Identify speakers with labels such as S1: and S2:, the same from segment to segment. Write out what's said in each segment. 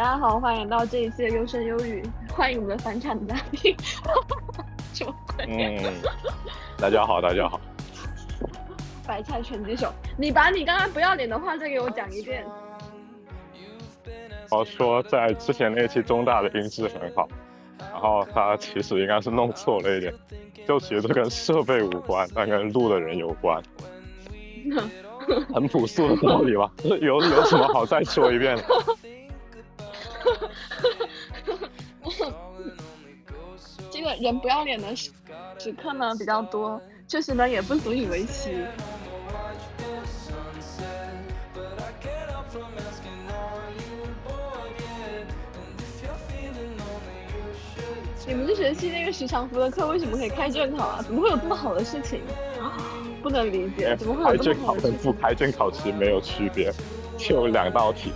S1: 大家好，欢迎到这一期的优声优语，欢迎我们的返场嘉宾。什么鬼？
S2: 嗯，大家好，大家好。
S1: 白菜拳击手，你把你刚刚不要脸的话再给我讲一遍。
S2: 我说在之前那期中大的音质很好，然后他其实应该是弄错了一点，就其实跟设备无关，但跟录的人有关。很朴素的道理吧？有有什么好再说一遍的？
S1: 人不要脸的时时刻呢比较多，确实呢也不足以为奇。你们这学期那个时长服的课为什么可以开卷考啊？怎么会有这么好的事情？不能理解，怎么会有这么好的
S2: 开卷考跟不开卷考其实没有区别，就两道题，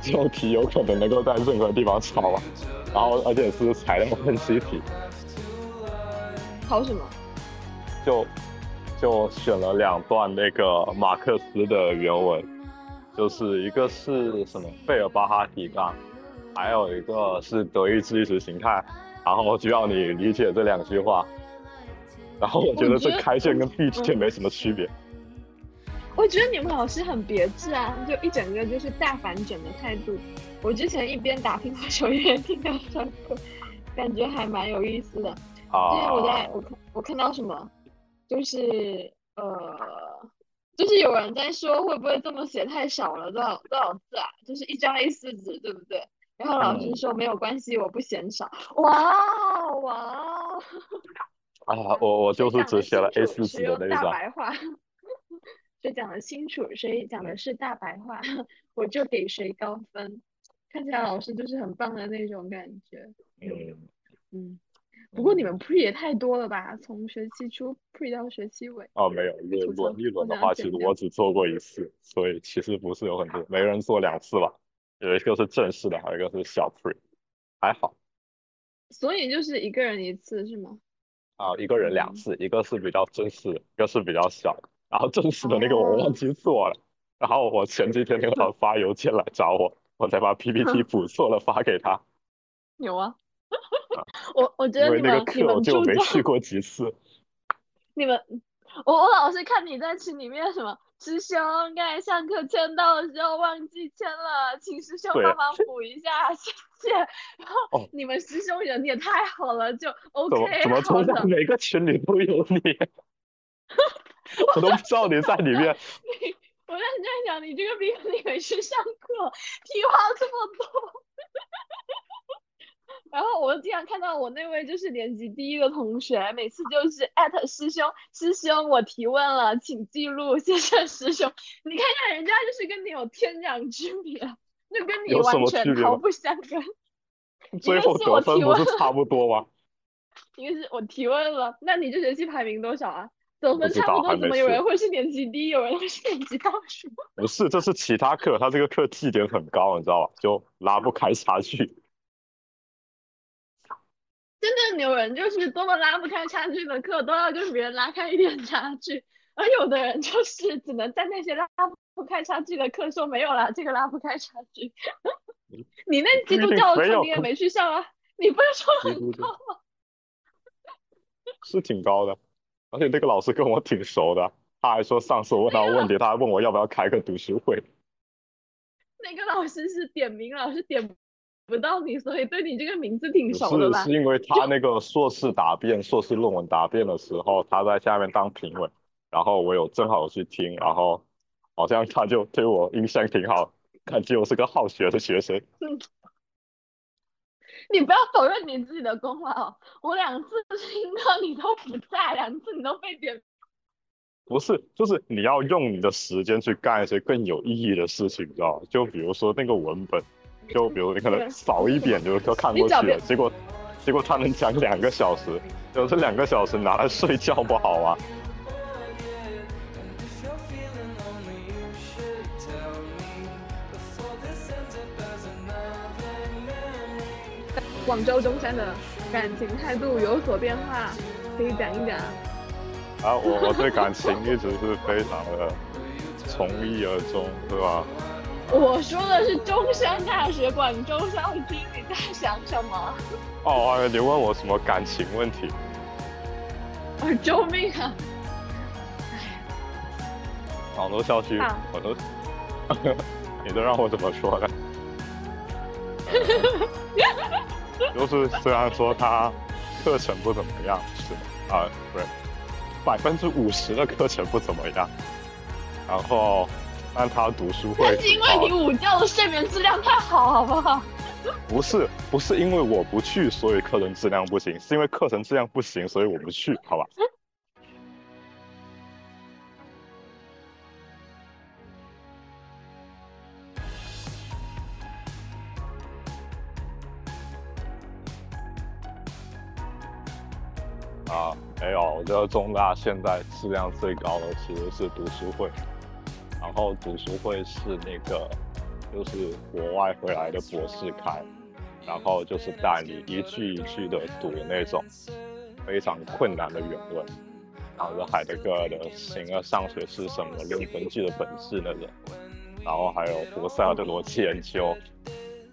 S2: 这种题有可能能够在任何地方抄啊，然后而且是材料分析题。
S1: 考什么？
S2: 就就选了两段那个马克思的原文，就是一个是什么费尔巴哈提纲，还有一个是德意志意识形态，然后就要你理解这两句话。然后我觉得这开卷跟闭卷没什么区别。
S1: 我觉得你们老师很别致啊，就一整个就是大反转的态度。我之前一边打乒乓球一边听他上课，感觉还蛮有意思的。
S2: 啊。
S1: 因为我在我看我看到什么，就是呃，就是有人在说会不会这么写太少了，多少多少字啊？就是一张 A 四纸，对不对？然后老师说没有关系，我不嫌少。哇哇。
S2: 啊，我我 就是只写了 A 四纸的那张。
S1: 大白话，谁讲的清楚，谁讲的是大白话，我就给谁高分。看起来老师就是很棒的那种感觉。
S2: 嗯
S1: 嗯。不过你们 pre 也太多了吧？从学期初 pre 到学期尾。
S2: 哦，没有，论论立论的话，其实我只做过一次，所以其实不是有很多，每个人做两次吧。有一个是正式的，还有一个是小 pre，还好。
S1: 所以就是一个人一次是吗？
S2: 啊，一个人两次，一个是比较正式的，一个是比较小的。然后正式的那个我忘记做了，然后我前几天给他 发邮件来找我，我才把 PPT 补错了发给他。
S1: 有啊，我我觉得
S2: 因为那个课我就没去过几次。
S1: 你们，我我老是看你在群里面什么。师兄，刚才上课签到的时候忘记签了，请师兄帮忙补一下，谢谢。然后你们师兄人也太好了，就 OK。
S2: 怎么怎么每个群里都有你？我都不知道你在里面。
S1: 我认真讲，你这个比你没去上课屁话这么多。然后我经常看到我那位就是年级第一的同学，每次就是艾特师兄，师兄我提问了，请记录，谢谢师兄。你看看人家就是跟你有天壤之别，那跟你完全毫不相干。
S2: 最后得分不是差不多吗？
S1: 一个是我提问了，那你这学期排名多少啊？得分差不多，怎么有人会是年级第一，有人会是年级倒数？
S2: 不是，这是其他课，他这个课绩点很高，你知道吧？就拉不开差距。
S1: 真正牛人就是多么拉不开差距的课都要跟别人拉开一点差距，而有的人就是只能在那些拉不开差距的课说没有啦，这个拉不开差距。你那基督教的课你也没去上啊？你不是说很高吗？
S2: 是挺高的，而且那个老师跟我挺熟的，他还说上次我问他问题，他还问我要不要开个读书会。
S1: 那个老师是点名老师点。不到你，所以对你这个名字挺熟的吧？
S2: 是，是因为他那个硕士答辩、硕士论文答辩的时候，他在下面当评委，然后我有正好去听，然后好像他就对我印象挺好，感觉我是个好学的学生。
S1: 嗯，你不要否认你自己的功劳，我两次 听到你都不在，两次你都被点。
S2: 不是，就是你要用你的时间去干一些更有意义的事情，你知道吗？就比如说那个文本。就比如你可能 扫一点就就看过去了，结果结果他能讲两个小时，就这两个小时拿来睡觉不好啊？
S1: 广州中山的感情态度有所变化，可以讲一讲。
S2: 啊，我我对感情一直是非常的从一而终，对吧？
S1: 我说的是中山大学广州校区，你在想什么？
S2: 哦，你问我什么感情问题？
S1: 啊，救命啊！
S2: 广州校区，我都，你都让我怎么说呢？就是虽然说他课程不怎么样，是啊，不是百分之五十的课程不怎么样，然后但他读书会，
S1: 是因为你午觉的睡眠质量太好，好不好？
S2: 不是，不是因为我不去，所以课程质量不行，是因为课程质量不行，所以我不去，好吧？中大现在质量最高的其实是读书会，然后读书会是那个就是国外回来的博士开，然后就是带你一句一句的读那种非常困难的原文，然后海德格尔的《形而上学是什么？六根据的本质》那种，然后还有胡塞尔的逻辑研究，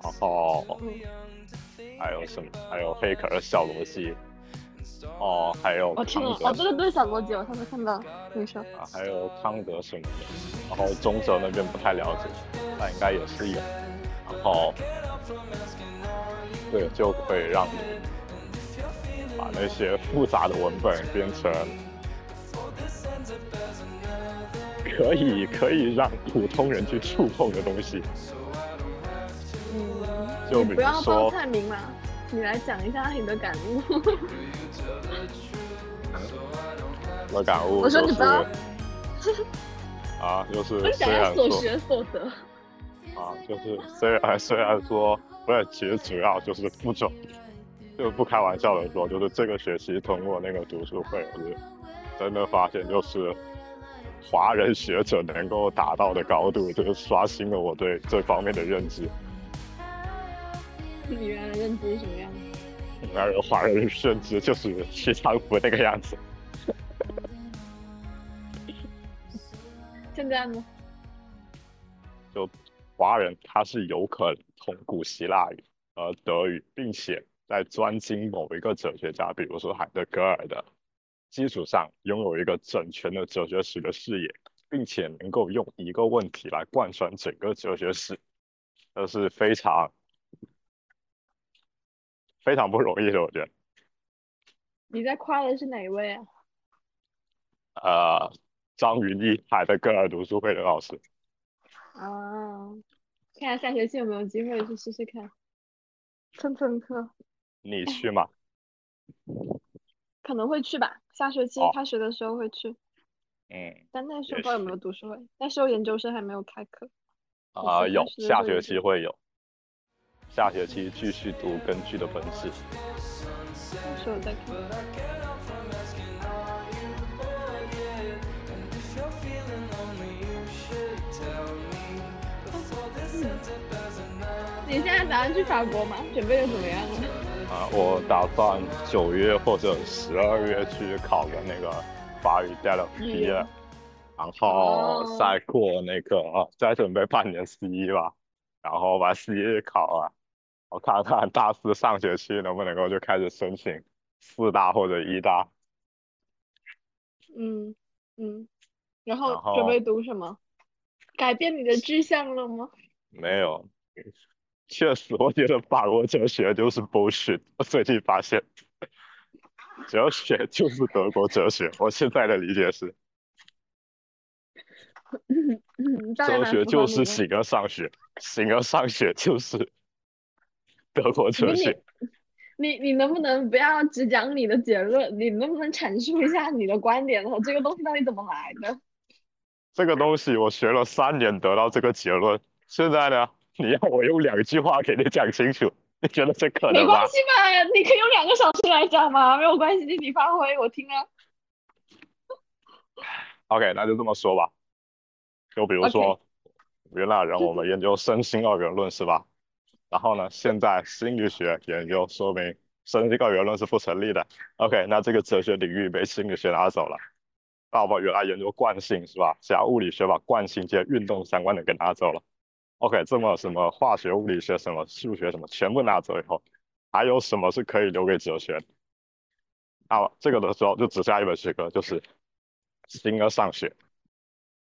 S2: 然后还有什么？还有黑格尔的小逻辑。哦，还有
S1: 我听了哦，这个对小逻辑，我上次看到你说
S2: 啊，还有康德什么的，然后中哲那边不太了解，但应该也是有，然后对，就可以让你把那些复杂的文本变成可以可以让普通人去触碰的东西。
S1: 嗯，
S2: 就比如说
S1: 太明了。你来讲一下你的感悟。
S2: 我的感悟。
S1: 我说你不要。
S2: 啊，就是虽然
S1: 所学所得。
S2: 啊，就是虽然虽然说，不是，其实主要就是不准，就不开玩笑的说，就是这个学期通过那个读书会，我是真的发现，就是华人学者能够达到的高度，就是刷新了我对这方面的认知。
S1: 你原来认知是什么样子？
S2: 原来华人认知就是西餐服那个样子。
S1: 现在呢？
S2: 就华人他是有可能通古希腊语和德语，并且在专精某一个哲学家，比如说海德格尔的基础上，拥有一个整全的哲学史的视野，并且能够用一个问题来贯穿整个哲学史，这是非常。非常不容易的，我觉得。
S1: 你在夸的是哪一位啊？
S2: 呃，张云逸，海德格尔读书会的老师。
S1: 啊，看下下学期有没有机会去试试看，蹭蹭课。
S2: 你去吗？
S1: 可能会去吧，下学期开学的时候会去。
S2: 嗯。
S1: 但那时候不知道有没有读书会，那时候研究生还没有开课。
S2: 啊，有，下学期会有。下学期继续读根据的本质。
S1: 是我在看。现在打算去法国吗？准备的怎么样了？
S2: 啊，我打算九月或者十二月去考个那个法语 d e l e p 然后再过那个再准备半年 C 一吧，然后把 C 一考了。我看看大四上学期能不能够就开始申请四大或者一大。
S1: 嗯嗯，然后准备读什么？改变你的志向了吗？
S2: 没有，确实，我觉得法国哲学就是 bullshit。我最近发现，哲学就是德国哲学。我现在的理解是，哲学就是形而上学，形而上学就是。德国哲学，
S1: 你你能不能不要只讲你的结论？你能不能阐述一下你的观点和这个东西到底怎么来的？
S2: 这个东西我学了三年得到这个结论，现在呢，你要我用两句话给你讲清楚，你觉得这可能吗？
S1: 没关系嘛，你可以用两个小时来讲嘛，没有关系，你发挥，我听啊。
S2: OK，那就这么说吧。就比如说，原来人我们研究身心二元论是吧？然后呢？现在心理学研究说明身心二元论是不成立的。OK，那这个哲学领域被心理学拿走了。那我们原来研究惯性是吧？加物理学把惯性这些运动相关的给拿走了。OK，这么什么化学、物理学、什么数学什么全部拿走以后，还有什么是可以留给哲学？啊，这个的时候就只下一本学科，就是形而上学。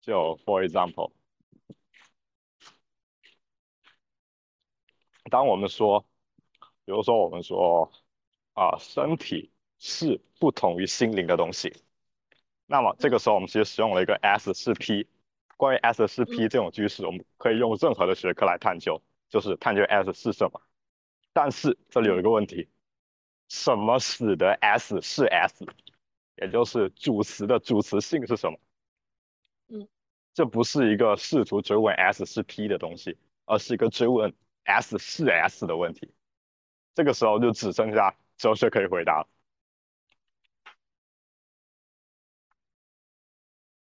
S2: 就 For example，当我们说，比如说我们说啊，身体是不同于心灵的东西，那么这个时候我们其实使用了一个 S 是 P。关于 S 是 P 这种句式，我们可以用任何的学科来探究，就是探究 S 是什么。但是这里有一个问题，什么使得 S 是 S？也就是主词的主词性是什么？
S1: 嗯，
S2: 这不是一个试图追问 S 是 P 的东西，而是一个追问 S 是 S 的问题。这个时候就只剩下哲学可以回答了。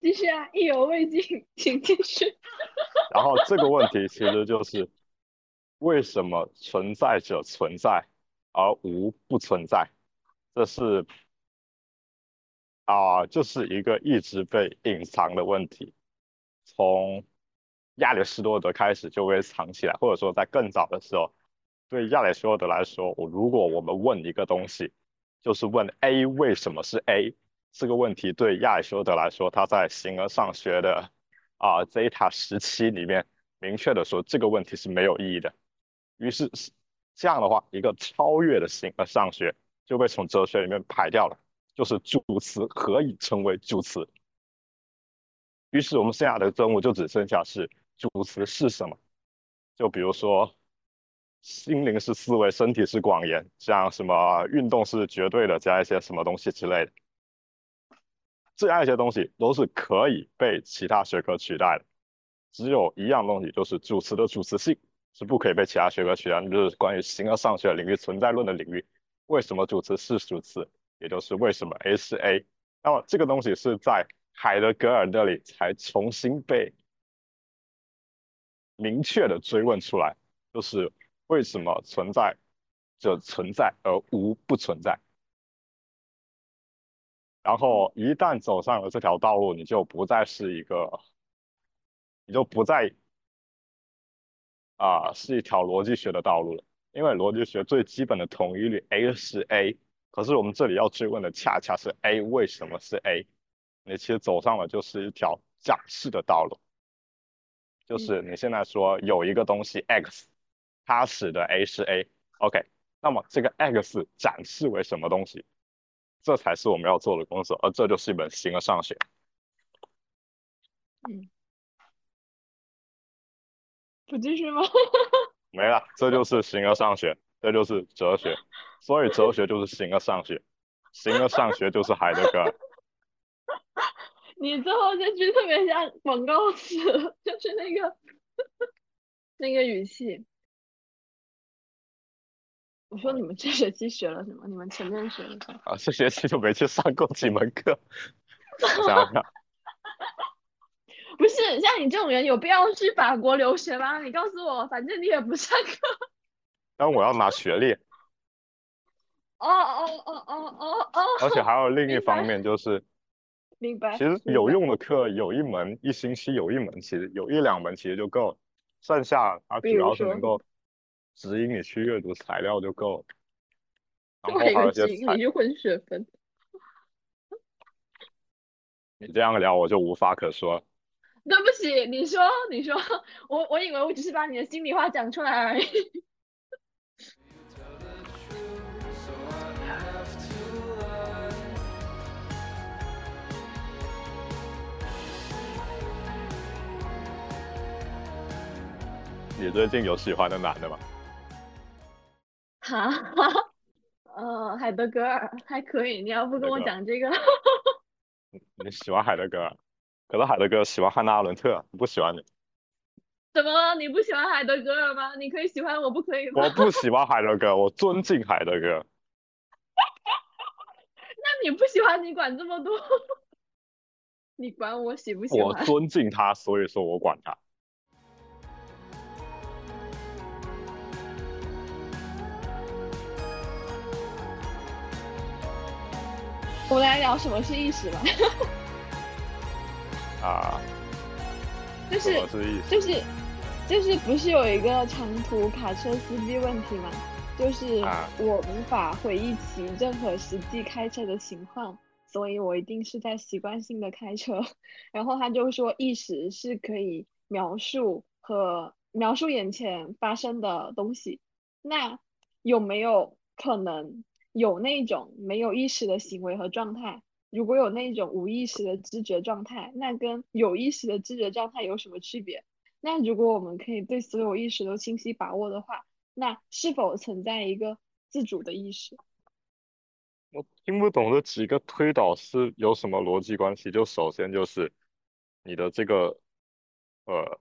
S1: 继续啊，意犹未尽，请继续。
S2: 然后这个问题其实就是为什么存在者存在而无不存在？这是啊，就是一个一直被隐藏的问题。从亚里士多德开始就被藏起来，或者说在更早的时候，对亚里士多德来说，我如果我们问一个东西，就是问 A 为什么是 A。这个问题对亚里士多德来说，他在形而上学的啊 zeta 时期里面明确的说，这个问题是没有意义的。于是这样的话，一个超越的形而上学就被从哲学里面排掉了，就是主词何以成为主词？于是我们剩下的任务就只剩下是主词是什么？就比如说，心灵是思维，身体是广言，像什么运动是绝对的，加一些什么东西之类的。这样一些东西都是可以被其他学科取代的，只有一样东西，就是主词的主词性是不可以被其他学科取代，就是关于形而上学领域存在论的领域。为什么主词是主词？也就是为什么 A 是 A？那么这个东西是在海德格尔那里才重新被明确的追问出来，就是为什么存在者存在而无不存在？然后一旦走上了这条道路，你就不再是一个，你就不再啊是一条逻辑学的道路了。因为逻辑学最基本的统一律 A 是 A，可是我们这里要追问的恰恰是 A 为什么是 A。你其实走上了就是一条展示的道路，就是你现在说有一个东西 X，它使得 A 是 A，OK，那么这个 X 展示为什么东西？这才是我们要做的工作，而这就是一本形而上学。
S1: 嗯，不继续吗？
S2: 没了，这就是形而上学，这就是哲学。所以哲学就是形而上学，形而上学就是海德格尔。
S1: 你最后这句特别像广告词，就是那个那个语气。我说你们这学期学了什么？你们前面学了什么？
S2: 啊，这学期就没去上过几门课。想想，
S1: 不是像你这种人有必要去法国留学吗？你告诉我，反正你也不上课。
S2: 但我要拿学历。
S1: 哦哦哦哦哦哦。
S2: 而且还有另一方面就是，
S1: 明白。
S2: 其实有用的课有一门，一星期有一门，其实有一两门其实就够了，剩下它主要是能够。指引你去阅读材料就够了，然后还有些
S1: 指引你去混学分。
S2: 你这样聊我就无话可说。
S1: 对不起，你说，你说，我我以为我只是把你的心里话讲出来而已。
S2: 你最近有喜欢的男的吗？
S1: 哈，呃，海德格尔还可以，你要不跟我讲这个？
S2: 你喜欢海德格尔，可是海德格尔喜欢汉娜·阿伦特，不喜欢你。
S1: 怎么？你不喜欢海德格尔吗？你可以喜欢我，不可以吗？
S2: 我不喜欢海德格尔，我尊敬海德格尔。
S1: 那你不喜欢，你管这么多？你管我喜不喜
S2: 欢？我尊敬他，所以说我管他。
S1: 们来聊什么是意识吧。
S2: 啊，
S1: 就是
S2: 是，
S1: 就是就是不是有一个长途卡车司机问题吗？就是我无法回忆起任何实际开车的情况，所以我一定是在习惯性的开车。然后他就说，意识是可以描述和描述眼前发生的东西。那有没有可能有那种没有意识的行为和状态？如果有那种无意识的知觉状态，那跟有意识的知觉状态有什么区别？那如果我们可以对所有意识都清晰把握的话，那是否存在一个自主的意识？
S2: 我听不懂这几个推导是有什么逻辑关系？就首先就是你的这个，呃，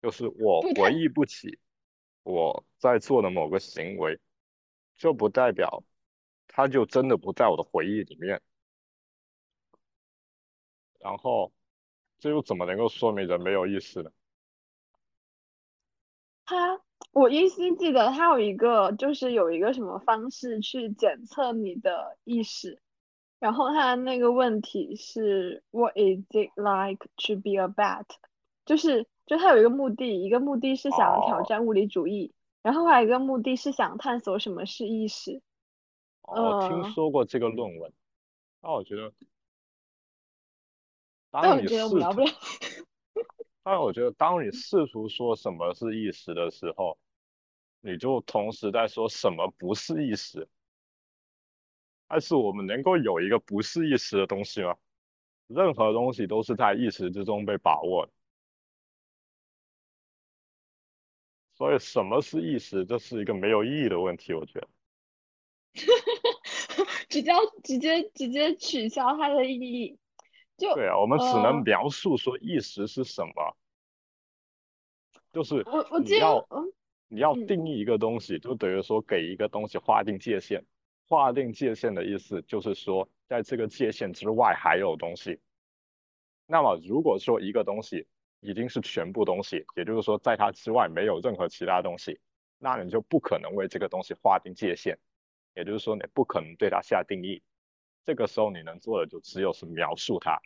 S2: 就是我回忆不起我在做的某个行为，就不代表它就真的不在我的回忆里面。然后这又怎么能够说明人没有意识呢？
S1: 他，我依稀记得他有一个，就是有一个什么方式去检测你的意识，然后他那个问题是 What is it like to be a bat？就是就他有一个目的，一个目的是想要挑战物理主义，然后还有一个目的是想探索什么是意识。
S2: 我听说过这个论文，那我觉得，
S1: 但我觉得我聊不了。
S2: 但我觉得，当你试图说什么是意识的时候，你就同时在说什么不是意识。但是我们能够有一个不是意识的东西吗？任何东西都是在意识之中被把握的。所以，什么是意识？这是一个没有意义的问题，我觉得。
S1: 直接直接直接取消它的意义。
S2: 就对啊，我们只能描述说意识是什么，就是我你要你要定义一个东西，就等于说给一个东西划定界限。划定界限的意思就是说，在这个界限之外还有东西。那么如果说一个东西已经是全部东西，也就是说在它之外没有任何其他东西，那你就不可能为这个东西划定界限，也就是说你不可能对它下定义。这个时候你能做的就只有是描述它。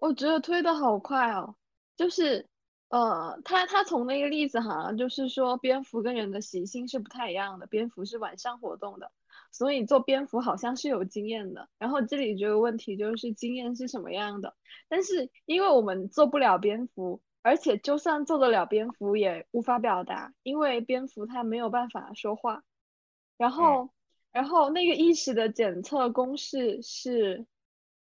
S1: 我觉得推的好快哦，就是，呃，他他从那个例子好像就是说，蝙蝠跟人的习性是不太一样的，蝙蝠是晚上活动的，所以做蝙蝠好像是有经验的。然后这里这个问题就是经验是什么样的？但是因为我们做不了蝙蝠，而且就算做得了蝙蝠也无法表达，因为蝙蝠它没有办法说话。然后，然后那个意识的检测公式是。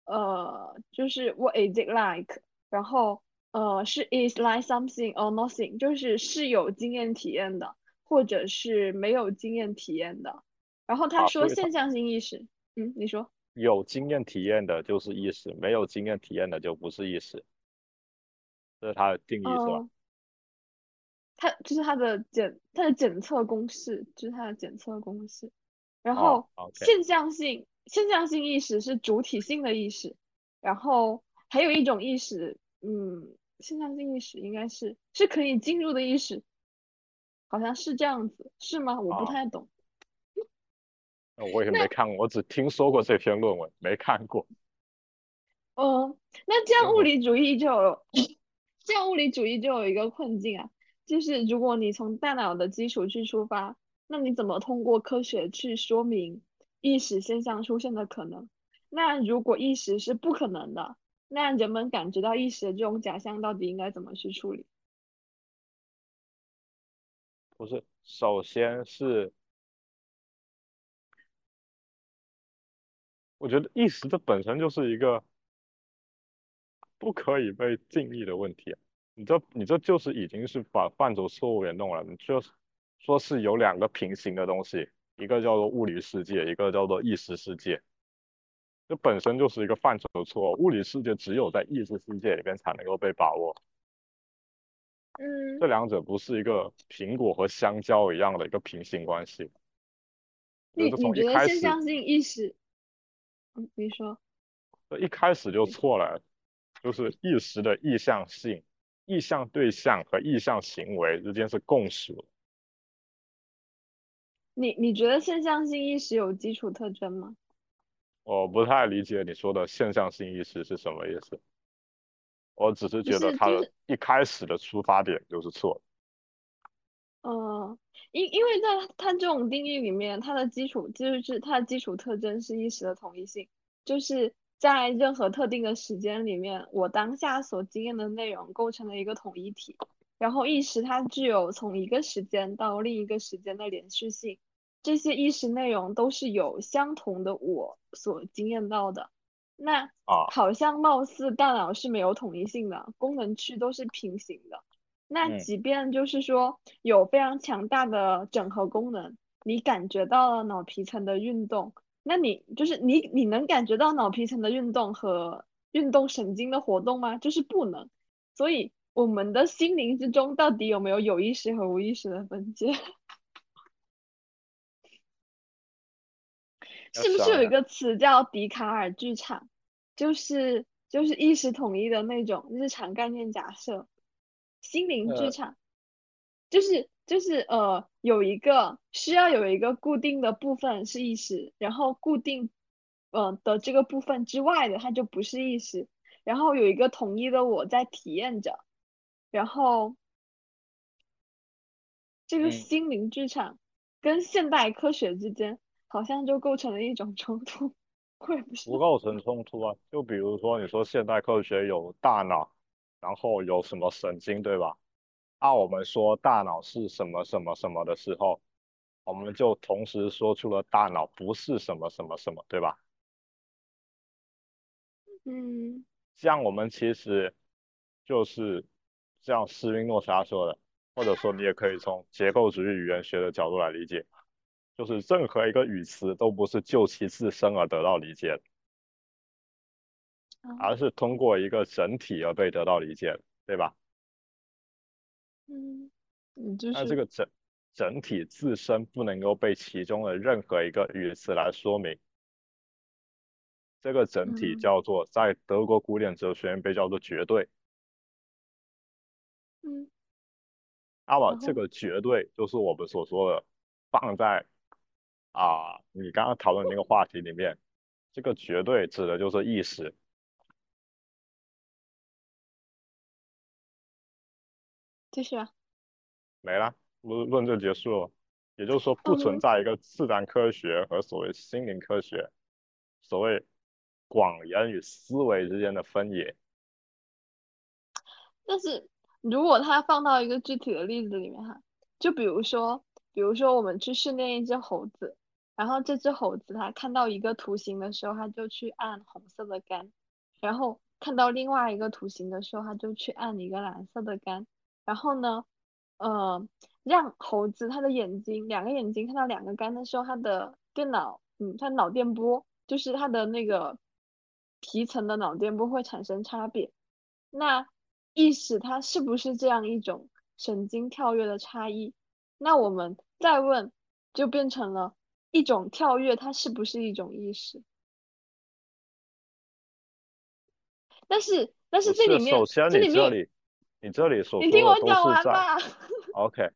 S1: 呃，就是 What is it like？然后呃是 is like something or nothing，就是是有经验体验的，或者是没有经验体验的。然后他说现象性意识，嗯，你说
S2: 有经验体验的就是意识，没有经验体验的就不是意识，这是他的定义是吧？
S1: 他就是它的检它的检测公式，就是它的检测公式。然后现象性。现象性意识是主体性的意识，然后还有一种意识，嗯，现象性意识应该是是可以进入的意识，好像是这样子，是吗？我不太懂。
S2: 那我也没看过，我只听说过这篇论文，没看过。
S1: 嗯，那这样物理主义就有，这样物理主义就有一个困境啊，就是如果你从大脑的基础去出发，那你怎么通过科学去说明？意识现象出现的可能，那如果意识是不可能的，那人们感觉到意识的这种假象到底应该怎么去处理？
S2: 不是，首先是，我觉得意识这本身就是一个不可以被定义的问题啊。你这你这就是已经是把范畴错误给弄了。你就说是有两个平行的东西。一个叫做物理世界，一个叫做意识世界，这本身就是一个范畴的错。物理世界只有在意识世界里边才能够被把握。
S1: 嗯，
S2: 这两者不是一个苹果和香蕉一样的一个平行关系。
S1: 你你觉得现象性意识？嗯，你说。
S2: 一开始就错了，就是意识的意向性、意向对象和意向行为之间是共属。
S1: 你你觉得现象性意识有基础特征吗？
S2: 我不太理解你说的现象性意识是什么意思。我只是觉得他的一开始的出发点就是错的。
S1: 嗯，因因为在它这种定义里面，它的基础就是它的基础特征是意识的统一性，就是在任何特定的时间里面，我当下所经验的内容构成了一个统一体，然后意识它具有从一个时间到另一个时间的连续性，这些意识内容都是有相同的我所经验到的。那
S2: 啊，
S1: 好像貌似大脑是没有统一性的，功能区都是平行的。那即便就是说有非常强大的整合功能，你感觉到了脑皮层的运动，那你就是你你能感觉到脑皮层的运动和运动神经的活动吗？就是不能。所以我们的心灵之中到底有没有有意识和无意识的分界？是不是有一个词叫笛卡尔剧场？就是就是意识统一的那种日常概念假设。心灵剧场，就是就是呃，有一个需要有一个固定的部分是意识，然后固定呃的这个部分之外的它就不是意识，然后有一个统一的我在体验着，然后这个心灵剧场跟现代科学之间好像就构成了一种冲突，会不
S2: 构成冲突啊，就比如说你说现代科学有大脑。然后有什么神经，对吧？那我们说大脑是什么什么什么的时候，我们就同时说出了大脑不是什么什么什么，对吧？
S1: 嗯。
S2: 像我们其实就是像斯宾诺莎说的，或者说你也可以从结构主义语言学的角度来理解，就是任何一个语词都不是就其自身而得到理解的。而是通过一个整体而被得到理解，对吧？
S1: 嗯，就是
S2: 那这个整整体自身不能够被其中的任何一个语词来说明。这个整体叫做在德国古典哲学被叫做绝对。
S1: 嗯。
S2: 那么这个绝对就是我们所说的放在啊你刚刚讨论那个话题里面，这个绝对指的就是意识。
S1: 继续啊，
S2: 没了，论论证结束了。也就是说，不存在一个自然科学和所谓心灵科学，所谓广言与思维之间的分野。
S1: 但是，如果它放到一个具体的例子里面哈，就比如说，比如说我们去训练一只猴子，然后这只猴子它看到一个图形的时候，它就去按红色的杆，然后看到另外一个图形的时候，它就去按一个蓝色的杆。然后呢，呃，让猴子它的眼睛两个眼睛看到两个杆的时候，它的电脑，嗯，它脑电波就是它的那个皮层的脑电波会产生差别。那意识它是不是这样一种神经跳跃的差异？那我们再问，就变成了一种跳跃，它是不是一种意识？但是，但是这里面，这里面。
S2: 你这里所
S1: 你听我讲完吧。
S2: OK，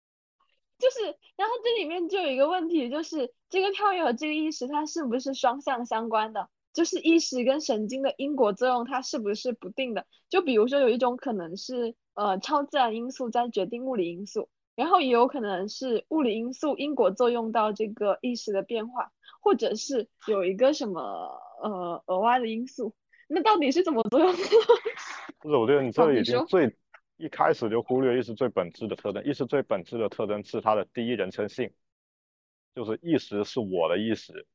S1: 就是，然后这里面就有一个问题，就是这个跳跃和这个意识它是不是双向相关的？就是意识跟神经的因果作用它是不是不定的？就比如说有一种可能是呃超自然因素在决定物理因素，然后也有可能是物理因素因果作用到这个意识的变化，或者是有一个什么呃额外的因素。那到底是怎么作用？
S2: 不是，我觉得你这里已经最一开始就忽略意识最本质的特征。意识最本质的特征是它的第一人称性，就是意识是我的意识。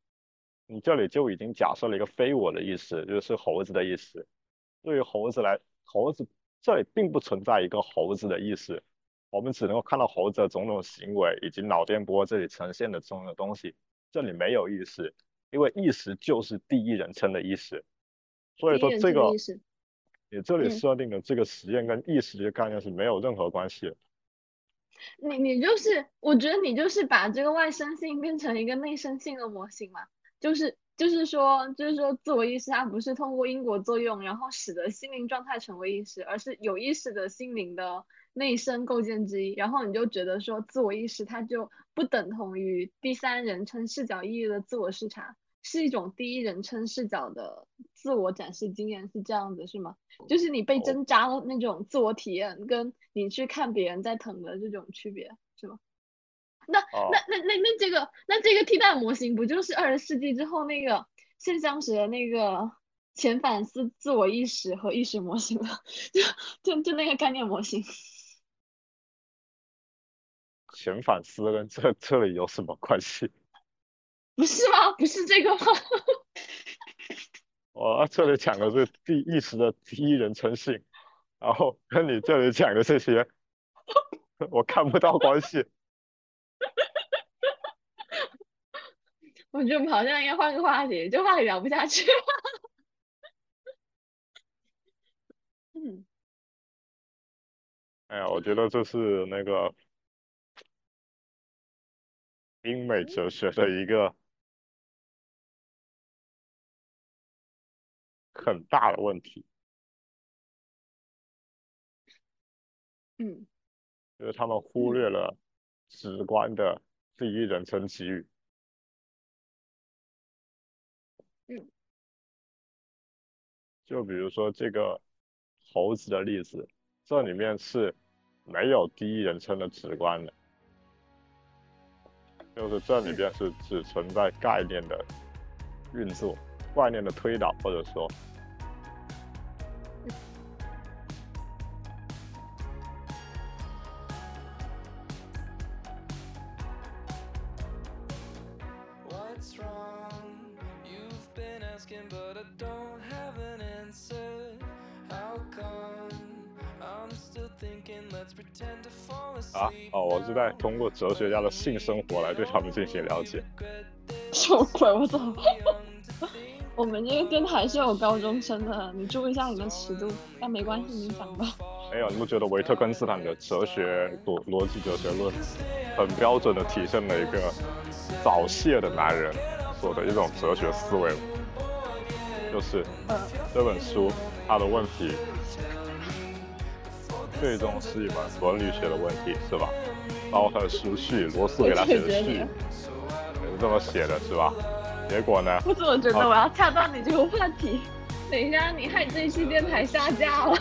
S2: 你这里就已经假设了一个非我的意识，就是猴子的意识。对于猴子来，猴子这里并不存在一个猴子的意识，我们只能够看到猴子的种种行为以及脑电波这里呈现的种种东西。这里没有意识，因为意识就是第一人称的意识。所以说这个，你这里设定的这个实验跟意识的概念是没有任何关系的。
S1: 你你就是，我觉得你就是把这个外生性变成一个内生性的模型嘛，就是就是说就是说自我意识它不是通过因果作用，然后使得心灵状态成为意识，而是有意识的心灵的内生构建之一。然后你就觉得说自我意识它就不等同于第三人称视角意义的自我视察。是一种第一人称视角的自我展示经验，是这样子是吗？就是你被针扎的那种自我体验，跟你去看别人在疼的这种区别，是吗？那那那那那这个那这个替代模型不就是二十世纪之后那个现象学的那个前反思自我意识和意识模型吗？就就就那个概念模型。
S2: 前反思跟这这里有什么关系？
S1: 不是吗？不是这个吗？
S2: 我这里讲的是第意识的第一人称性，然后跟你这里讲的这些，我看不到关系。
S1: 我觉得我们好像应该换个话题，这话题聊不下去。嗯。
S2: 哎呀，我觉得这是那个英美哲学的一个很大的问题。
S1: 嗯。
S2: 就是他们忽略了直观的第一人称给予。
S1: 嗯，
S2: 就比如说这个猴子的例子，这里面是没有第一人称的直观的，就是这里边是只存在概念的运作、概念的推导，或者说。啊哦，我是在通过哲学家的性生活来对他们进行了解。
S1: 什么鬼？我操！我们这个电台是有高中生的，你注意一下你的尺度。但没关系，你讲吧。
S2: 没有，你不觉得维特根斯坦的哲学逻逻辑哲学论很标准的体现了一个早泄的男人所的一种哲学思维？就是这本书它的问题。最终是一门伦理学的问题，是吧？包括他的书序，罗素给他写的序也是这么写的，是吧？结果呢？
S1: 我怎么觉得我要掐断你这个话题？等一下，你害这一期电台下架了。